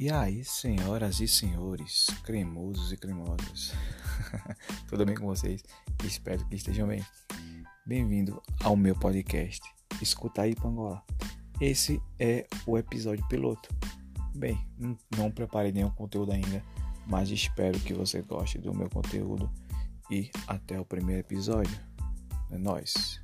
E aí, senhoras e senhores, cremosos e cremosas, tudo bem com vocês? Espero que estejam bem. Bem-vindo ao meu podcast. Escuta aí, Pangola. Esse é o episódio piloto. Bem, não preparei nenhum conteúdo ainda, mas espero que você goste do meu conteúdo e até o primeiro episódio. É nóis!